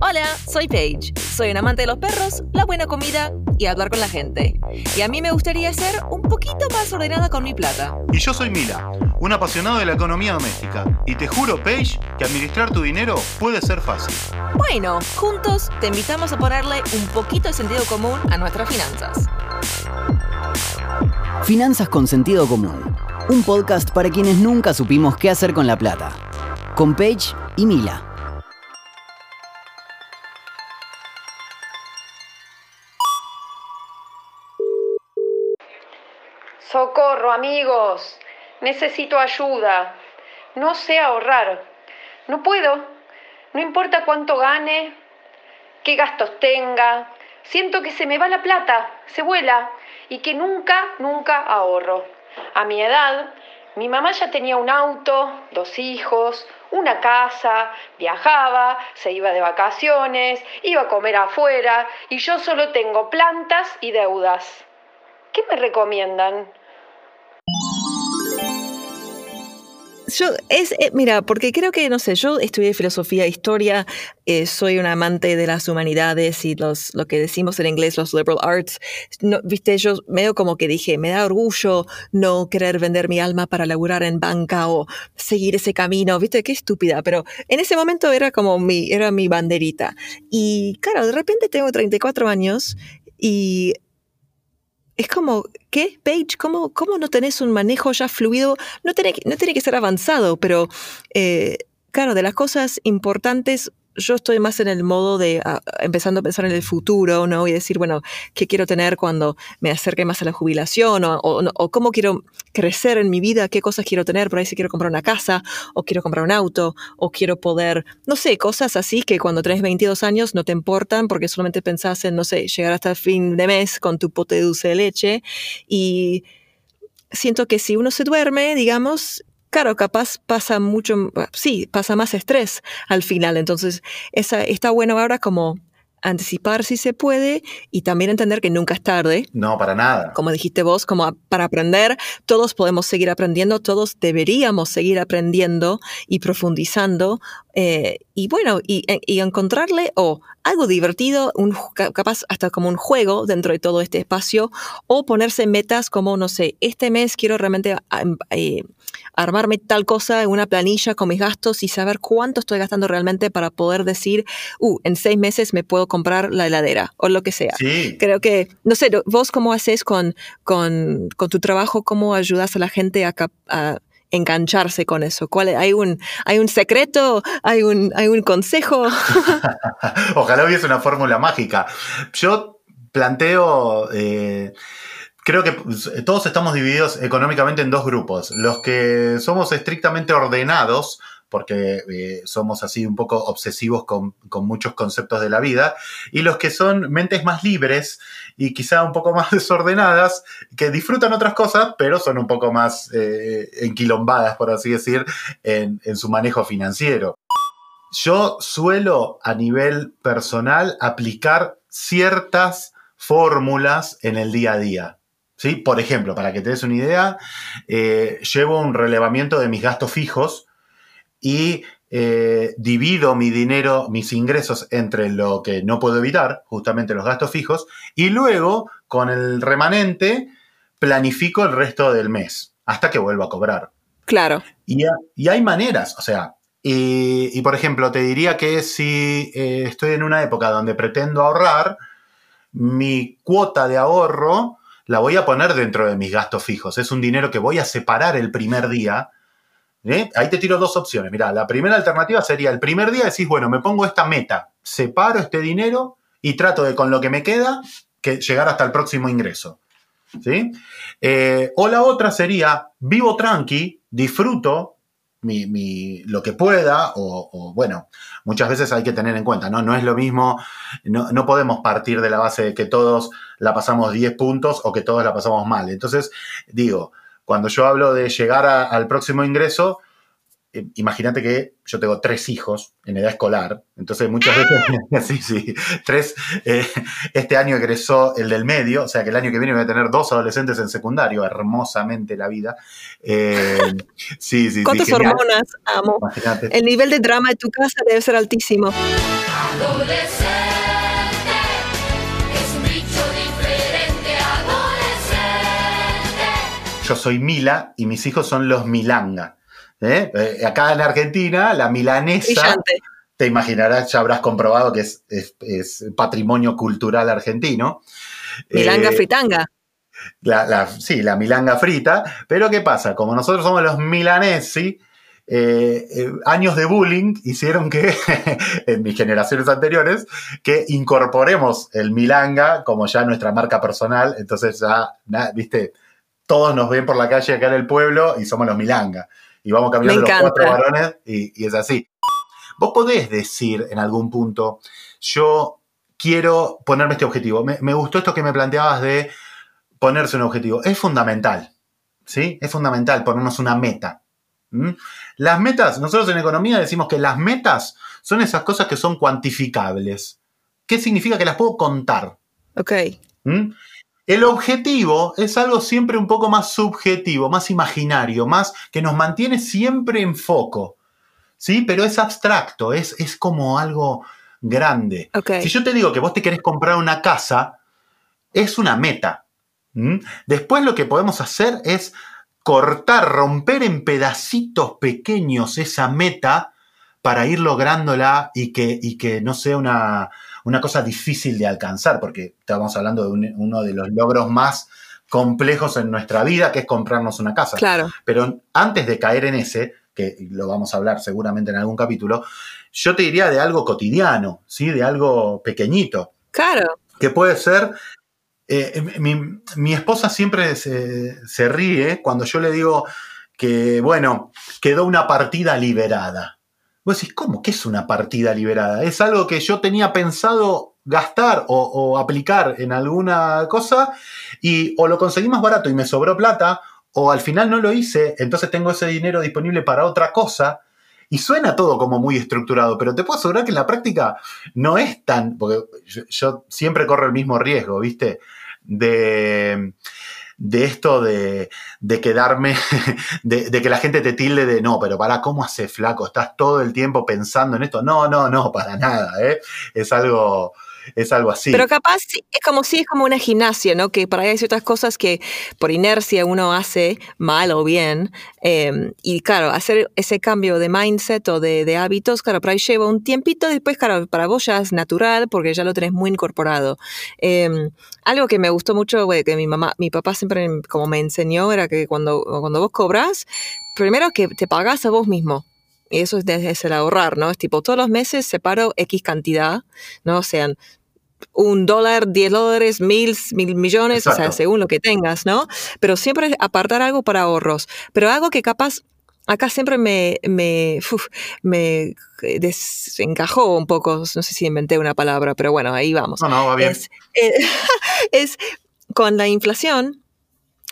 Hola, soy Paige. Soy un amante de los perros, la buena comida y hablar con la gente. Y a mí me gustaría ser un poquito más ordenada con mi plata. Y yo soy Mila, un apasionado de la economía doméstica. Y te juro, Paige, que administrar tu dinero puede ser fácil. Bueno, juntos te invitamos a ponerle un poquito de sentido común a nuestras finanzas. Finanzas con sentido común. Un podcast para quienes nunca supimos qué hacer con la plata. Con Paige y Mila. Amigos. Necesito ayuda. No sé ahorrar. No puedo. No importa cuánto gane, qué gastos tenga. Siento que se me va la plata, se vuela y que nunca, nunca ahorro. A mi edad, mi mamá ya tenía un auto, dos hijos, una casa, viajaba, se iba de vacaciones, iba a comer afuera y yo solo tengo plantas y deudas. ¿Qué me recomiendan? Yo, es, eh, mira, porque creo que, no sé, yo estudié filosofía e historia, eh, soy un amante de las humanidades y los, lo que decimos en inglés, los liberal arts. No, Viste, yo medio como que dije, me da orgullo no querer vender mi alma para laburar en banca o seguir ese camino. Viste, qué estúpida, pero en ese momento era como mi, era mi banderita. Y claro, de repente tengo 34 años y es como, ¿qué? Page, ¿cómo, cómo no tenés un manejo ya fluido? No tiene, no tiene que ser avanzado, pero eh, claro, de las cosas importantes, yo estoy más en el modo de ah, empezando a pensar en el futuro, ¿no? Y decir, bueno, ¿qué quiero tener cuando me acerque más a la jubilación? O, o, cómo quiero crecer en mi vida, qué cosas quiero tener, por ahí si quiero comprar una casa, o quiero comprar un auto, o quiero poder, no sé, cosas así que cuando tenés 22 años no te importan porque solamente pensás en, no sé, llegar hasta el fin de mes con tu pote de dulce de leche. Y siento que si uno se duerme, digamos, claro, capaz pasa mucho, sí, pasa más estrés al final. Entonces, esa, está bueno ahora como anticipar si se puede y también entender que nunca es tarde. No, para nada. Como dijiste vos, como para aprender, todos podemos seguir aprendiendo, todos deberíamos seguir aprendiendo y profundizando. Eh, y bueno, y, y, encontrarle o algo divertido, un, capaz hasta como un juego dentro de todo este espacio, o ponerse metas como, no sé, este mes quiero realmente eh, armarme tal cosa en una planilla con mis gastos y saber cuánto estoy gastando realmente para poder decir, uh, en seis meses me puedo comprar la heladera o lo que sea. Creo que, no sé, vos cómo haces con, con, con tu trabajo, cómo ayudas a la gente a, a engancharse con eso? ¿Cuál, hay, un, ¿Hay un secreto? ¿Hay un, hay un consejo? Ojalá hubiese una fórmula mágica. Yo planteo... Eh, creo que pues, todos estamos divididos económicamente en dos grupos. Los que somos estrictamente ordenados, porque eh, somos así un poco obsesivos con, muchos conceptos de la vida, y los que son mentes más libres y quizá un poco más desordenadas, que disfrutan otras cosas, pero son un poco más eh, enquilombadas, por así decir, en su manejo financiero. Yo suelo a nivel personal aplicar ciertas fórmulas en el día a día. ¿Sí? Por ejemplo, para que te des una idea, eh, llevo un relevamiento de mis gastos fijos y eh, divido mi dinero, mis ingresos entre lo que no puedo evitar, justamente los gastos fijos, y luego con el remanente planifico el resto del mes hasta que vuelva a cobrar. Claro. Y, hay maneras, o sea, y, por ejemplo, te diría que si eh, estoy en una época donde pretendo ahorrar, mi cuota de ahorro la voy a poner dentro de mis gastos fijos. Es un dinero que voy a separar el primer día. ¿eh? Ahí te tiro dos opciones. Mira, la primera alternativa sería el primer día decís, bueno, me pongo esta meta, separo este dinero y trato de con lo que me queda que llegar hasta el próximo ingreso. ¿sí? Eh, o la otra sería, vivo tranqui, disfruto mi, lo que pueda, o, bueno, muchas veces hay que tener en cuenta, ¿no? No es lo mismo, no, podemos partir de la base de que todos la pasamos 10 puntos o que todos la pasamos mal. Entonces, digo, cuando yo hablo de llegar al próximo ingreso, eh, imagínate que yo tengo tres hijos en edad escolar, entonces muchas veces, sí, sí, tres, eh, este año egresó el del medio, o sea que el año que viene voy a tener dos adolescentes en secundario, hermosamente la vida. Eh, sí, sí, ¿Cuántas hormonas? Amo. El nivel de drama de tu casa debe ser altísimo. Yo soy Mila y mis hijos son los Milanga. ¿Eh? Eh, acá en Argentina, la milanesa, te imaginarás, ya habrás comprobado que es, patrimonio cultural argentino. Milanga eh, fritanga. sí, la milanga frita. Pero ¿qué pasa? Como nosotros somos los milanesi, años de bullying hicieron que, en mis generaciones anteriores, que incorporemos el milanga como ya nuestra marca personal. Entonces ya, viste, todos nos ven por la calle acá en el pueblo y somos los milanga y vamos cambiando los cuatro varones y, es así. Vos podés decir en algún punto, yo quiero ponerme este objetivo. Me, gustó esto que me planteabas de ponerse un objetivo. Es fundamental, ¿sí? Es fundamental ponernos una meta. Las metas, nosotros en economía decimos que las metas son esas cosas que son cuantificables. ¿Qué significa? Que las puedo contar. Ok. El objetivo es algo siempre un poco más subjetivo, más imaginario, más que nos mantiene siempre en foco. ¿Sí? Pero es abstracto, es, es como algo grande. Si yo te digo que vos te querés comprar una casa, es una meta. Después lo que podemos hacer es cortar, romper en pedacitos pequeños esa meta para ir lográndola y que, y que no sea una, una cosa difícil de alcanzar, porque estamos hablando de uno de los logros más complejos en nuestra vida, que es comprarnos una casa. Claro. Pero antes de caer en ese, que lo vamos a hablar seguramente en algún capítulo, yo te diría de algo cotidiano, ¿sí? De algo pequeñito. Claro. Que puede ser. Eh, mi, esposa siempre se, se ríe cuando yo le digo que, bueno, quedó una partida liberada. Vos decís, ¿cómo que es una partida liberada? Es algo que yo tenía pensado gastar o, aplicar en alguna cosa y o lo conseguí más barato y me sobró plata o al final no lo hice, entonces tengo ese dinero disponible para otra cosa. Y suena todo como muy estructurado, pero te puedo asegurar que en la práctica no es tan, porque yo siempre corro el mismo riesgo, ¿viste? De, de esto de, quedarme, de, que la gente te tilde de no, pero para, ¿cómo hace flaco? Estás todo el tiempo pensando en esto. No, no, no, para nada, ¿eh? Es algo, es algo así. Pero capaz es como si es como una gimnasia, ¿no? Que por ahí hay ciertas cosas que por inercia uno hace mal o bien. Em, y claro, hacer ese cambio de mindset o de, hábitos, claro, por ahí lleva un tiempito, después, claro, para vos ya es natural porque ya lo tenés muy incorporado. Em, algo que me gustó mucho, que mi mamá, mi papá siempre como me enseñó, era que cuando, cuando vos cobras, primero que te pagás a vos mismo. Y eso es, es el ahorrar, ¿no? Es tipo, todos los meses separo X cantidad, ¿no? Sean un dólar, diez dólares, mil, mil millones, o sea, según lo que tengas, ¿no? Pero siempre apartar algo para ahorros. Pero algo que capaz acá siempre me, me, me desencajó un poco, no sé si inventé una palabra, pero bueno, ahí vamos. No, no, va bien. Es, eh, es con la inflación,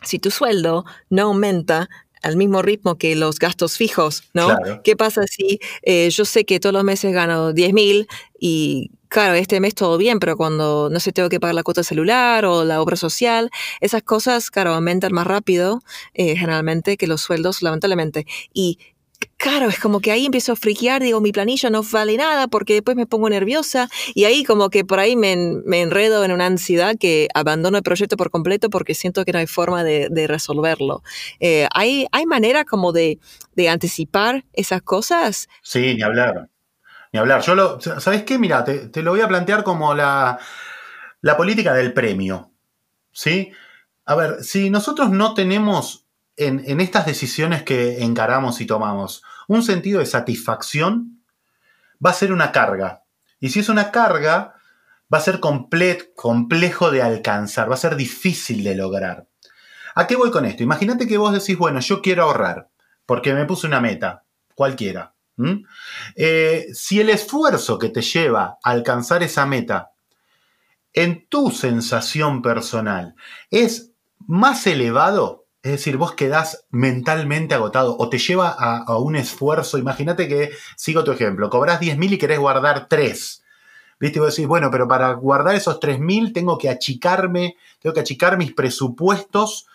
si tu sueldo no aumenta, al mismo ritmo que los gastos fijos, ¿no? ¿Qué pasa si eh, yo sé que todos los meses gano 10 mil y claro, este mes todo bien, pero cuando no sé, tengo que pagar la cuota celular o la obra social, esas cosas, claro, aumentan más rápido eh, generalmente que los sueldos, lamentablemente. Y Claro, es como que ahí empiezo a friquear, digo, mi planilla no vale nada porque después me pongo nerviosa y ahí como que por ahí me, enredo en una ansiedad que abandono el proyecto por completo porque siento que no hay forma de, resolverlo. Eh, ¿hay, ¿Hay manera como de, anticipar esas cosas? Sí, ni hablar. Ni hablar. ¿sabes qué? Mira, te, lo voy a plantear como la, la política del premio. ¿Sí? A ver, si nosotros no tenemos en, estas decisiones que encaramos y tomamos, un sentido de satisfacción va a ser una carga. Y si es una carga, va a ser complejo de alcanzar, va a ser difícil de lograr. ¿A qué voy con esto? Imagínate que vos decís, bueno, yo quiero ahorrar, porque me puse una meta, cualquiera. Eh, si el esfuerzo que te lleva a alcanzar esa meta en tu sensación personal es más elevado, Es decir, vos quedás mentalmente agotado o te lleva a, un esfuerzo. Imagínate que, sigo tu ejemplo, cobras 10.000 y querés guardar 3. ¿Viste? Vos decís, bueno, pero para guardar esos 3.000 tengo que achicarme, tengo que achicar mis presupuestos,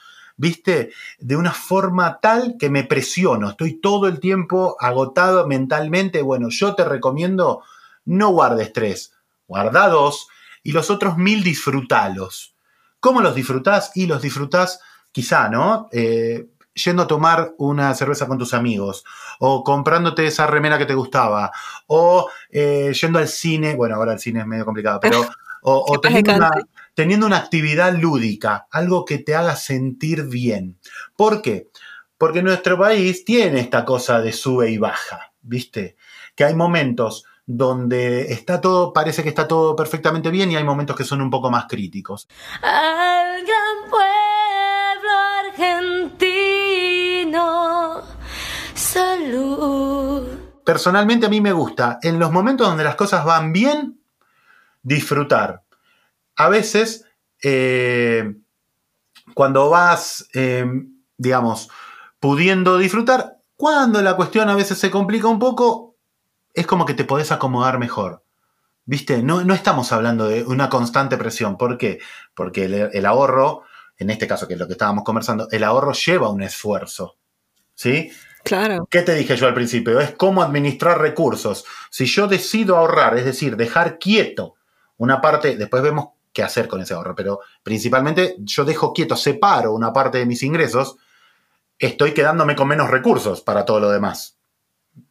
¿viste? De una forma tal que me presiono. Estoy todo el tiempo agotado mentalmente. Bueno, yo te recomiendo, no guardes 3, guarda 2 y los otros 1.000 disfrutalos. ¿Cómo los disfrutás? Y los disfrutás quizá, ¿no? Eh, yendo a tomar una cerveza con tus amigos, o comprándote esa remera que te gustaba, o eh, yendo al cine, bueno, ahora el cine es medio complicado, pero o, teniendo, una, teniendo, una, actividad lúdica, algo que te haga sentir bien. ¿Por qué? Porque nuestro país tiene esta cosa de sube y baja, ¿viste? Que hay momentos donde está todo, parece que está todo perfectamente bien y hay momentos que son un poco más críticos. Al gran pueblo argentino, salud. Personalmente a mí me gusta, en los momentos donde las cosas van bien, disfrutar. A veces, eh, cuando vas, eh, digamos, pudiendo disfrutar, cuando la cuestión a veces se complica un poco, es como que te podés acomodar mejor. ¿Viste? No, no estamos hablando de una constante presión. ¿Por qué? Porque el, ahorro, en este caso que es lo que estábamos conversando, el ahorro lleva un esfuerzo. ¿Sí? Claro. ¿Qué te dije yo al principio? Es cómo administrar recursos. Si yo decido ahorrar, es decir, dejar quieto una parte, después vemos qué hacer con ese ahorro, pero principalmente yo dejo quieto, separo una parte de mis ingresos, estoy quedándome con menos recursos para todo lo demás.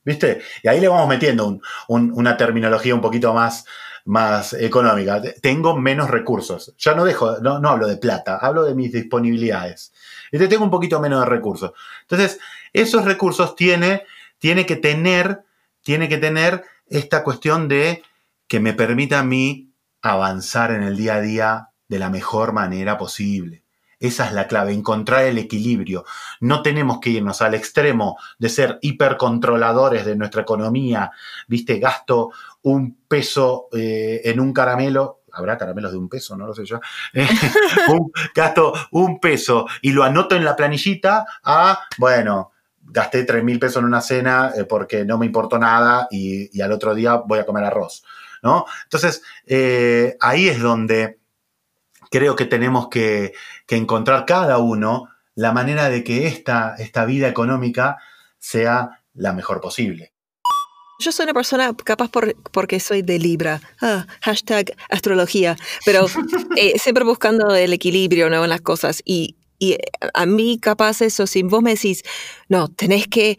¿Viste? Y ahí le vamos metiendo una terminología un poquito más, más económica. Tengo menos recursos. Ya no dejo, no, hablo de plata, hablo de mis disponibilidades. te Tengo un poquito menos de recursos. Entonces, esos recursos tiene, tiene que tener, tiene que tener esta cuestión de que me permita a mí avanzar en el día a día de la mejor manera posible. Esa es la clave, encontrar el equilibrio. No tenemos que irnos al extremo de ser hipercontroladores de nuestra economía. Viste, gasto un peso eh, en un caramelo, habrá caramelos de un peso, no lo sé yo, gasto un peso y lo anoto en la planillita a, bueno, gasté 3 mil pesos en una cena eh, porque no me importó nada y, al otro día voy a comer arroz, ¿no? Entonces, eh, ahí es donde creo que tenemos que, encontrar cada uno la manera de que esta, esta vida económica sea la mejor posible. Yo soy una persona capaz por, porque soy de Libra, ah, hashtag astrología, pero eh, siempre buscando el equilibrio ¿no? en las cosas. Y, y a mí capaz eso, si vos me decís, no, tenés que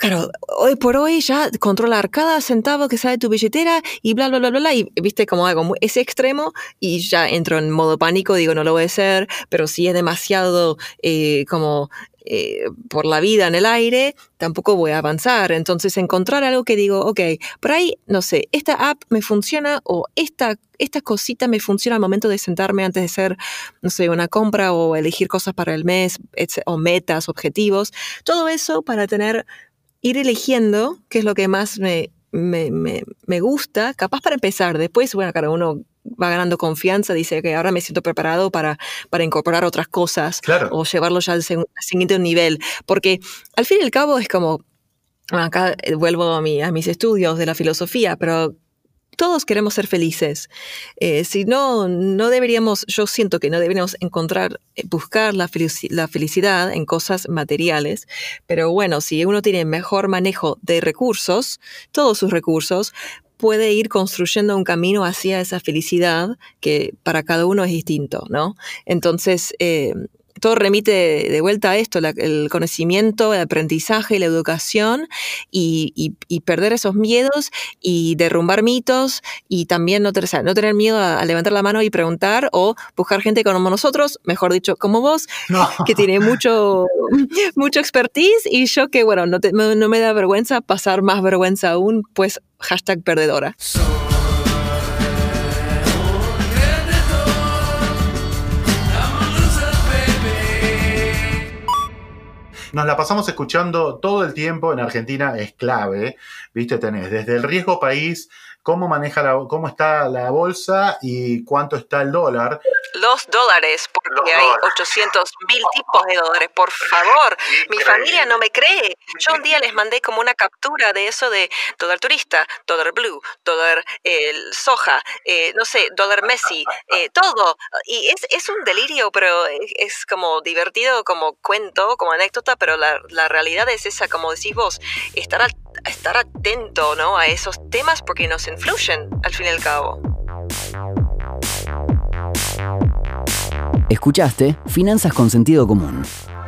Claro, hoy por hoy ya controlar cada centavo que sale de tu billetera y bla, bla, bla, bla, bla, y viste como algo ese extremo y ya entro en modo pánico, digo, no lo voy a hacer, pero si es demasiado eh, como eh, por la vida en el aire, tampoco voy a avanzar. Entonces, encontrar algo que digo, ok, por ahí, no sé, esta app me funciona o esta, esta cosita me funciona al momento de sentarme antes de hacer, no sé, una compra o elegir cosas para el mes o metas, objetivos. Todo eso para tener ir eligiendo qué es lo que más me, me, me, gusta, capaz para empezar. Después, bueno, cada uno va ganando confianza, dice que ahora me siento preparado para, para incorporar otras cosas o llevarlo ya al, siguiente nivel. Porque al fin y al cabo es como, acá eh, vuelvo a, a mis estudios de la filosofía, pero todos queremos ser felices. Eh, si no, no deberíamos, yo siento que no deberíamos encontrar, eh, buscar la, felicidad en cosas materiales, pero bueno, si uno tiene mejor manejo de recursos, todos sus recursos, puede ir construyendo un camino hacia esa felicidad que para cada uno es distinto, ¿no? Entonces, eh, todo remite de vuelta a esto, el conocimiento, el aprendizaje, la educación y, perder esos miedos y derrumbar mitos y también no, no tener miedo a, levantar la mano y preguntar o buscar gente como nosotros, mejor dicho, como vos, que tiene mucho, mucho expertise y yo que, bueno, no, no me da vergüenza pasar más vergüenza aún, pues hashtag perdedora. Nos la pasamos escuchando todo el tiempo en Argentina, es clave, ¿viste? Tenés desde el riesgo país, cómo maneja la, cómo está la bolsa y cuánto está el dólar. Los dólares, porque Los hay dólares. 800 mil tipos de dólares, por favor. Mi familia no me cree. Yo un día les mandé como una captura de eso de dólar turista, dólar blue, dólar eh, soja, eh, no sé, dólar Messi, eh, todo. Y es, es un delirio, pero es, es como divertido, como cuento, como anécdota, pero la, la realidad es esa, como decís vos, estar, al- estar atento ¿no? a esos temas porque nos influyen al fin y al cabo. Escuchaste Finanzas con Sentido Común,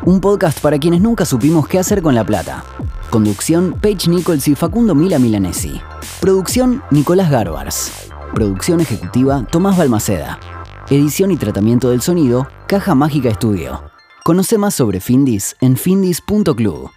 un podcast para quienes nunca supimos qué hacer con la plata. Conducción Paige Nichols y Facundo Mila Milanesi. Producción Nicolás Garbars. Producción ejecutiva Tomás Balmaceda. Edición y tratamiento del sonido Caja Mágica Estudio. Conoce más sobre Findis en findis.club.